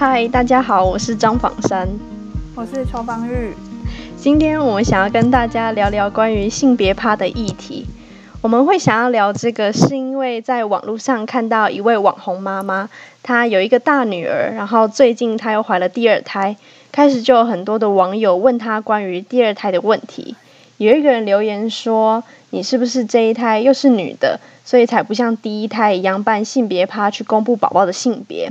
嗨，大家好，我是张仿山，我是邱芳玉。今天我们想要跟大家聊聊关于性别趴的议题。我们会想要聊这个，是因为在网络上看到一位网红妈妈，她有一个大女儿，然后最近她又怀了第二胎，开始就有很多的网友问她关于第二胎的问题。有一个人留言说：“你是不是这一胎又是女的，所以才不像第一胎一样办性别趴去公布宝宝的性别？”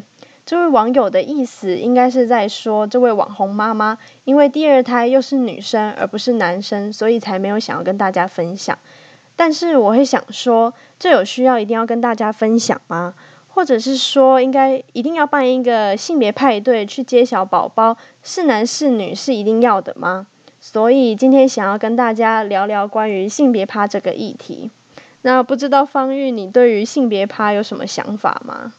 这位网友的意思应该是在说，这位网红妈妈因为第二胎又是女生而不是男生，所以才没有想要跟大家分享。但是我会想说，这有需要一定要跟大家分享吗？或者是说，应该一定要办一个性别派对去揭晓宝宝是男是女是一定要的吗？所以今天想要跟大家聊聊关于性别趴这个议题。那不知道方玉，你对于性别趴有什么想法吗？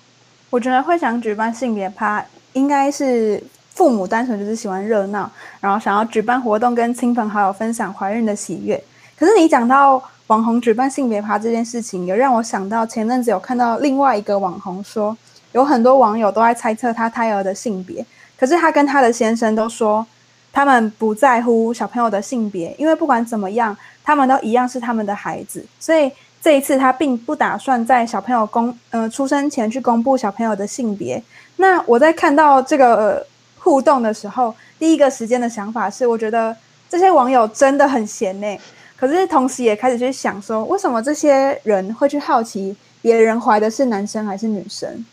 我觉得会想举办性别趴，应该是父母单纯就是喜欢热闹，然后想要举办活动跟亲朋好友分享怀孕的喜悦。可是你讲到网红举办性别趴这件事情，也让我想到前阵子有看到另外一个网红说，有很多网友都在猜测他胎儿的性别，可是他跟他的先生都说，他们不在乎小朋友的性别，因为不管怎么样，他们都一样是他们的孩子，所以。这一次，他并不打算在小朋友公呃出生前去公布小朋友的性别。那我在看到这个互动的时候，第一个时间的想法是，我觉得这些网友真的很闲呢。可是同时也开始去想说，为什么这些人会去好奇别人怀的是男生还是女生？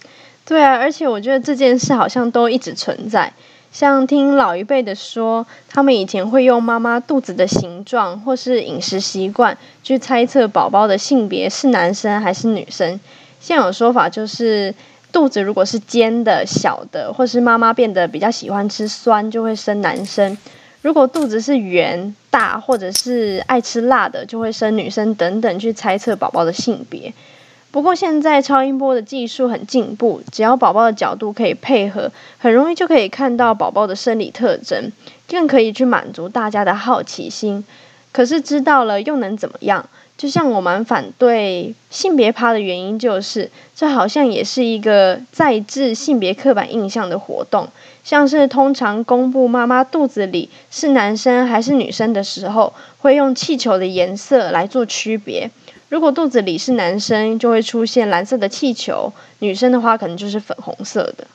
对啊，而且我觉得这件事好像都一直存在。像听老一辈的说，他们以前会用妈妈肚子的形状或是饮食习惯去猜测宝宝的性别是男生还是女生。现有说法就是，肚子如果是尖的、小的，或是妈妈变得比较喜欢吃酸，就会生男生；如果肚子是圆、大，或者是爱吃辣的，就会生女生等等，去猜测宝宝的性别。不过现在超音波的技术很进步，只要宝宝的角度可以配合，很容易就可以看到宝宝的生理特征，更可以去满足大家的好奇心。可是知道了又能怎么样？就像我蛮反对性别趴的原因，就是这好像也是一个再制性别刻板印象的活动。像是通常公布妈妈肚子里是男生还是女生的时候，会用气球的颜色来做区别。如果肚子里是男生，就会出现蓝色的气球；女生的话，可能就是粉红色的。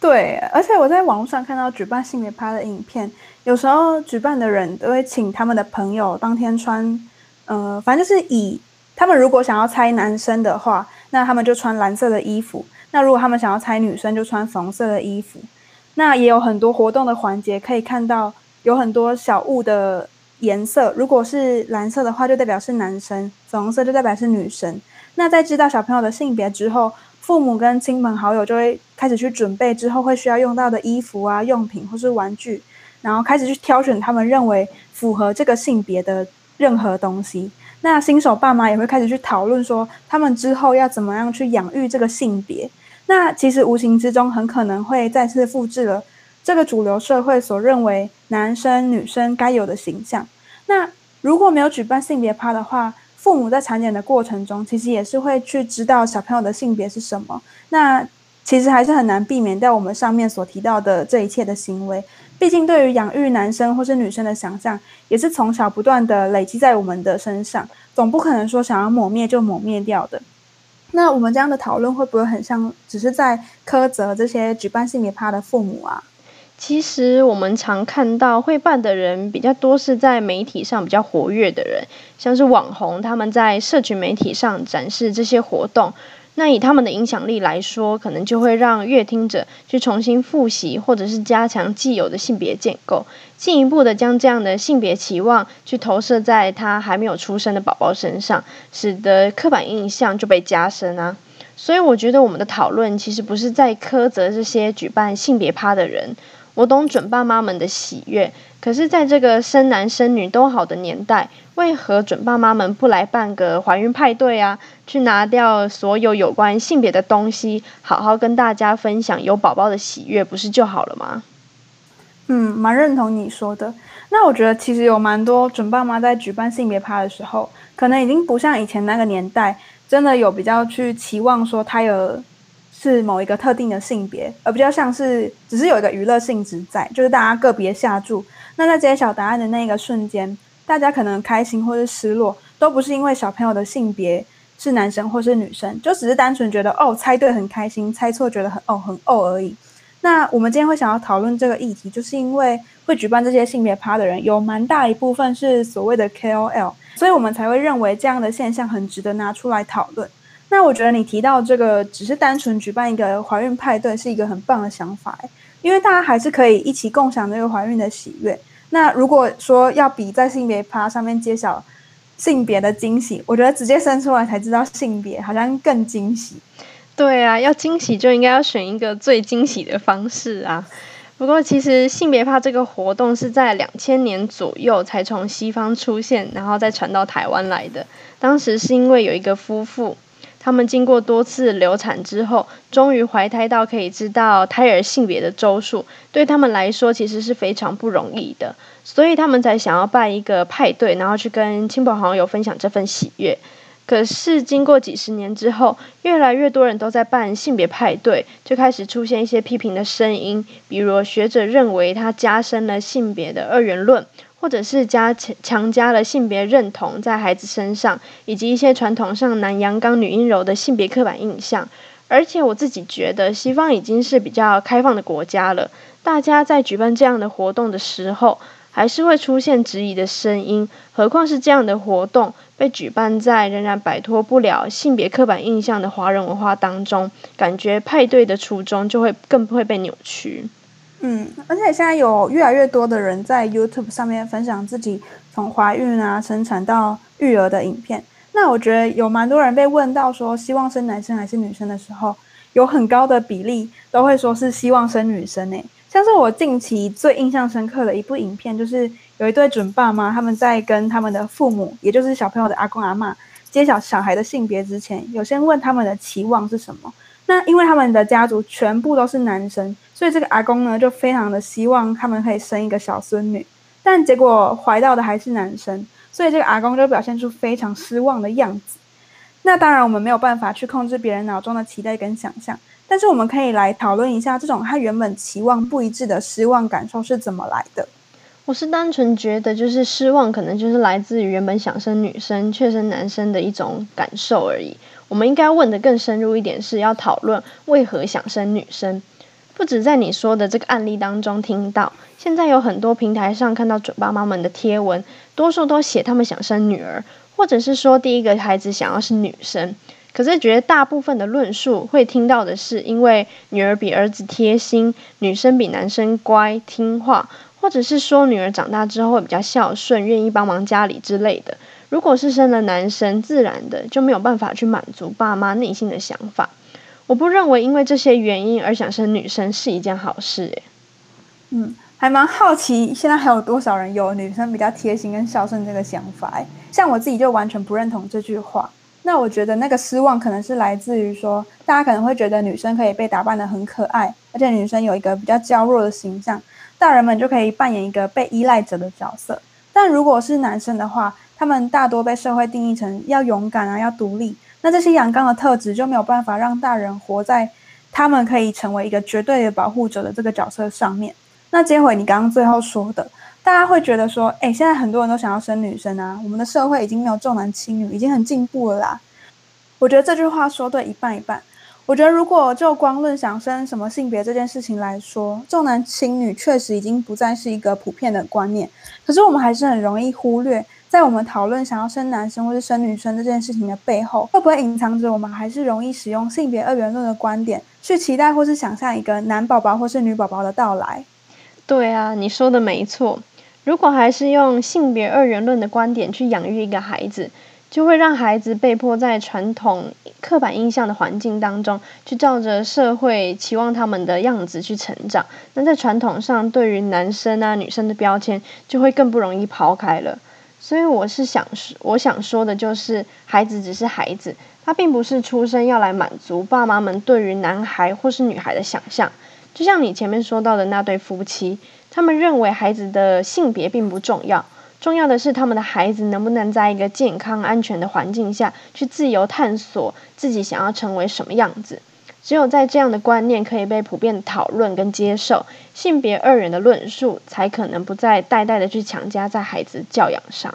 对，而且我在网络上看到举办性别趴的影片，有时候举办的人都会请他们的朋友当天穿，呃，反正就是以他们如果想要猜男生的话，那他们就穿蓝色的衣服；那如果他们想要猜女生，就穿红色的衣服。那也有很多活动的环节，可以看到有很多小物的。颜色如果是蓝色的话，就代表是男生；粉红色就代表是女生。那在知道小朋友的性别之后，父母跟亲朋好友就会开始去准备之后会需要用到的衣服啊、用品或是玩具，然后开始去挑选他们认为符合这个性别的任何东西。那新手爸妈也会开始去讨论说，他们之后要怎么样去养育这个性别。那其实无形之中很可能会再次复制了。这个主流社会所认为男生女生该有的形象，那如果没有举办性别趴的话，父母在产检的过程中，其实也是会去知道小朋友的性别是什么。那其实还是很难避免掉我们上面所提到的这一切的行为。毕竟，对于养育男生或是女生的想象，也是从小不断的累积在我们的身上，总不可能说想要抹灭就抹灭掉的。那我们这样的讨论会不会很像，只是在苛责这些举办性别趴的父母啊？其实我们常看到会办的人比较多，是在媒体上比较活跃的人，像是网红，他们在社群媒体上展示这些活动，那以他们的影响力来说，可能就会让乐听者去重新复习，或者是加强既有的性别建构，进一步的将这样的性别期望去投射在他还没有出生的宝宝身上，使得刻板印象就被加深啊。所以我觉得我们的讨论其实不是在苛责这些举办性别趴的人。我懂准爸妈们的喜悦，可是，在这个生男生女都好的年代，为何准爸妈们不来办个怀孕派对啊？去拿掉所有有关性别的东西，好好跟大家分享有宝宝的喜悦，不是就好了吗？嗯，蛮认同你说的。那我觉得，其实有蛮多准爸妈在举办性别趴的时候，可能已经不像以前那个年代，真的有比较去期望说他有。是某一个特定的性别，而比较像是只是有一个娱乐性质在，就是大家个别下注。那在揭晓答案的那个瞬间，大家可能开心或是失落，都不是因为小朋友的性别是男生或是女生，就只是单纯觉得哦猜对很开心，猜错觉得很哦很哦而已。那我们今天会想要讨论这个议题，就是因为会举办这些性别趴的人有蛮大一部分是所谓的 KOL，所以我们才会认为这样的现象很值得拿出来讨论。那我觉得你提到这个只是单纯举办一个怀孕派对是一个很棒的想法，因为大家还是可以一起共享这个怀孕的喜悦。那如果说要比在性别趴上面揭晓性别的惊喜，我觉得直接生出来才知道性别好像更惊喜。对啊，要惊喜就应该要选一个最惊喜的方式啊。不过其实性别趴这个活动是在两千年左右才从西方出现，然后再传到台湾来的。当时是因为有一个夫妇，他们经过多次流产之后，终于怀胎到可以知道胎儿性别的周数，对他们来说其实是非常不容易的，所以他们才想要办一个派对，然后去跟亲朋好友分享这份喜悦。可是经过几十年之后，越来越多人都在办性别派对，就开始出现一些批评的声音，比如学者认为它加深了性别的二元论，或者是加强加了性别认同在孩子身上，以及一些传统上男阳刚女阴柔的性别刻板印象。而且我自己觉得，西方已经是比较开放的国家了，大家在举办这样的活动的时候。还是会出现质疑的声音，何况是这样的活动被举办在仍然摆脱不了性别刻板印象的华人文化当中，感觉派对的初衷就会更不会被扭曲。嗯，而且现在有越来越多的人在 YouTube 上面分享自己从怀孕啊、生产到育儿的影片。那我觉得有蛮多人被问到说希望生男生还是女生的时候，有很高的比例都会说是希望生女生诶。像是我近期最印象深刻的一部影片，就是有一对准爸妈，他们在跟他们的父母，也就是小朋友的阿公阿妈，揭晓小孩的性别之前，有先问他们的期望是什么。那因为他们的家族全部都是男生，所以这个阿公呢，就非常的希望他们可以生一个小孙女，但结果怀到的还是男生，所以这个阿公就表现出非常失望的样子。那当然，我们没有办法去控制别人脑中的期待跟想象。但是我们可以来讨论一下，这种他原本期望不一致的失望感受是怎么来的？我是单纯觉得，就是失望可能就是来自于原本想生女生却生男生的一种感受而已。我们应该问的更深入一点，是要讨论为何想生女生。不止在你说的这个案例当中听到，现在有很多平台上看到准爸妈们的贴文，多数都写他们想生女儿，或者是说第一个孩子想要是女生。可是，觉得大部分的论述会听到的是，因为女儿比儿子贴心，女生比男生乖听话，或者是说女儿长大之后会比较孝顺，愿意帮忙家里之类的。如果是生了男生，自然的就没有办法去满足爸妈内心的想法。我不认为因为这些原因而想生女生是一件好事。诶，嗯，还蛮好奇，现在还有多少人有女生比较贴心跟孝顺这个想法？像我自己就完全不认同这句话。那我觉得那个失望可能是来自于说，大家可能会觉得女生可以被打扮得很可爱，而且女生有一个比较娇弱的形象，大人们就可以扮演一个被依赖者的角色。但如果是男生的话，他们大多被社会定义成要勇敢啊，要独立。那这些阳刚的特质就没有办法让大人活在他们可以成为一个绝对的保护者的这个角色上面。那接回你刚刚最后说的。大家会觉得说，哎，现在很多人都想要生女生啊，我们的社会已经没有重男轻女，已经很进步了啦。我觉得这句话说对一半一半。我觉得如果就光论想生什么性别这件事情来说，重男轻女确实已经不再是一个普遍的观念。可是我们还是很容易忽略，在我们讨论想要生男生或是生女生这件事情的背后，会不会隐藏着我们还是容易使用性别二元论的观点，去期待或是想象一个男宝宝或是女宝宝的到来？对啊，你说的没错。如果还是用性别二元论的观点去养育一个孩子，就会让孩子被迫在传统刻板印象的环境当中，去照着社会期望他们的样子去成长。那在传统上，对于男生啊、女生的标签就会更不容易抛开了。所以我是想说，我想说的就是，孩子只是孩子，他并不是出生要来满足爸妈们对于男孩或是女孩的想象。就像你前面说到的那对夫妻。他们认为孩子的性别并不重要，重要的是他们的孩子能不能在一个健康安全的环境下去自由探索自己想要成为什么样子。只有在这样的观念可以被普遍讨论跟接受，性别二元的论述才可能不再代代的去强加在孩子教养上。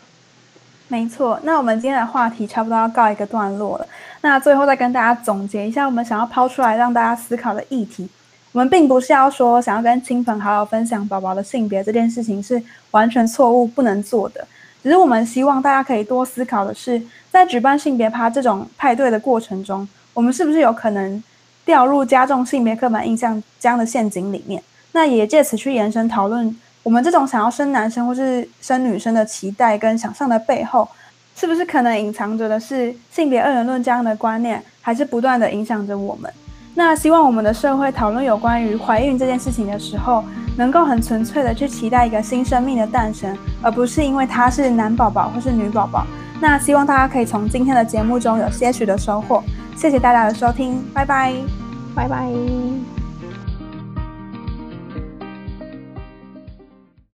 没错，那我们今天的话题差不多要告一个段落了。那最后再跟大家总结一下，我们想要抛出来让大家思考的议题。我们并不是要说想要跟亲朋好友分享宝宝的性别这件事情是完全错误不能做的，只是我们希望大家可以多思考的是，在举办性别趴这种派对的过程中，我们是不是有可能掉入加重性别刻板印象这样的陷阱里面？那也借此去延伸讨论。我们这种想要生男生或是生女生的期待跟想象的背后，是不是可能隐藏着的是性别二元论这样的观念，还是不断的影响着我们？那希望我们的社会讨论有关于怀孕这件事情的时候，能够很纯粹的去期待一个新生命的诞生，而不是因为他是男宝宝或是女宝宝。那希望大家可以从今天的节目中有些许的收获。谢谢大家的收听，拜拜，拜拜。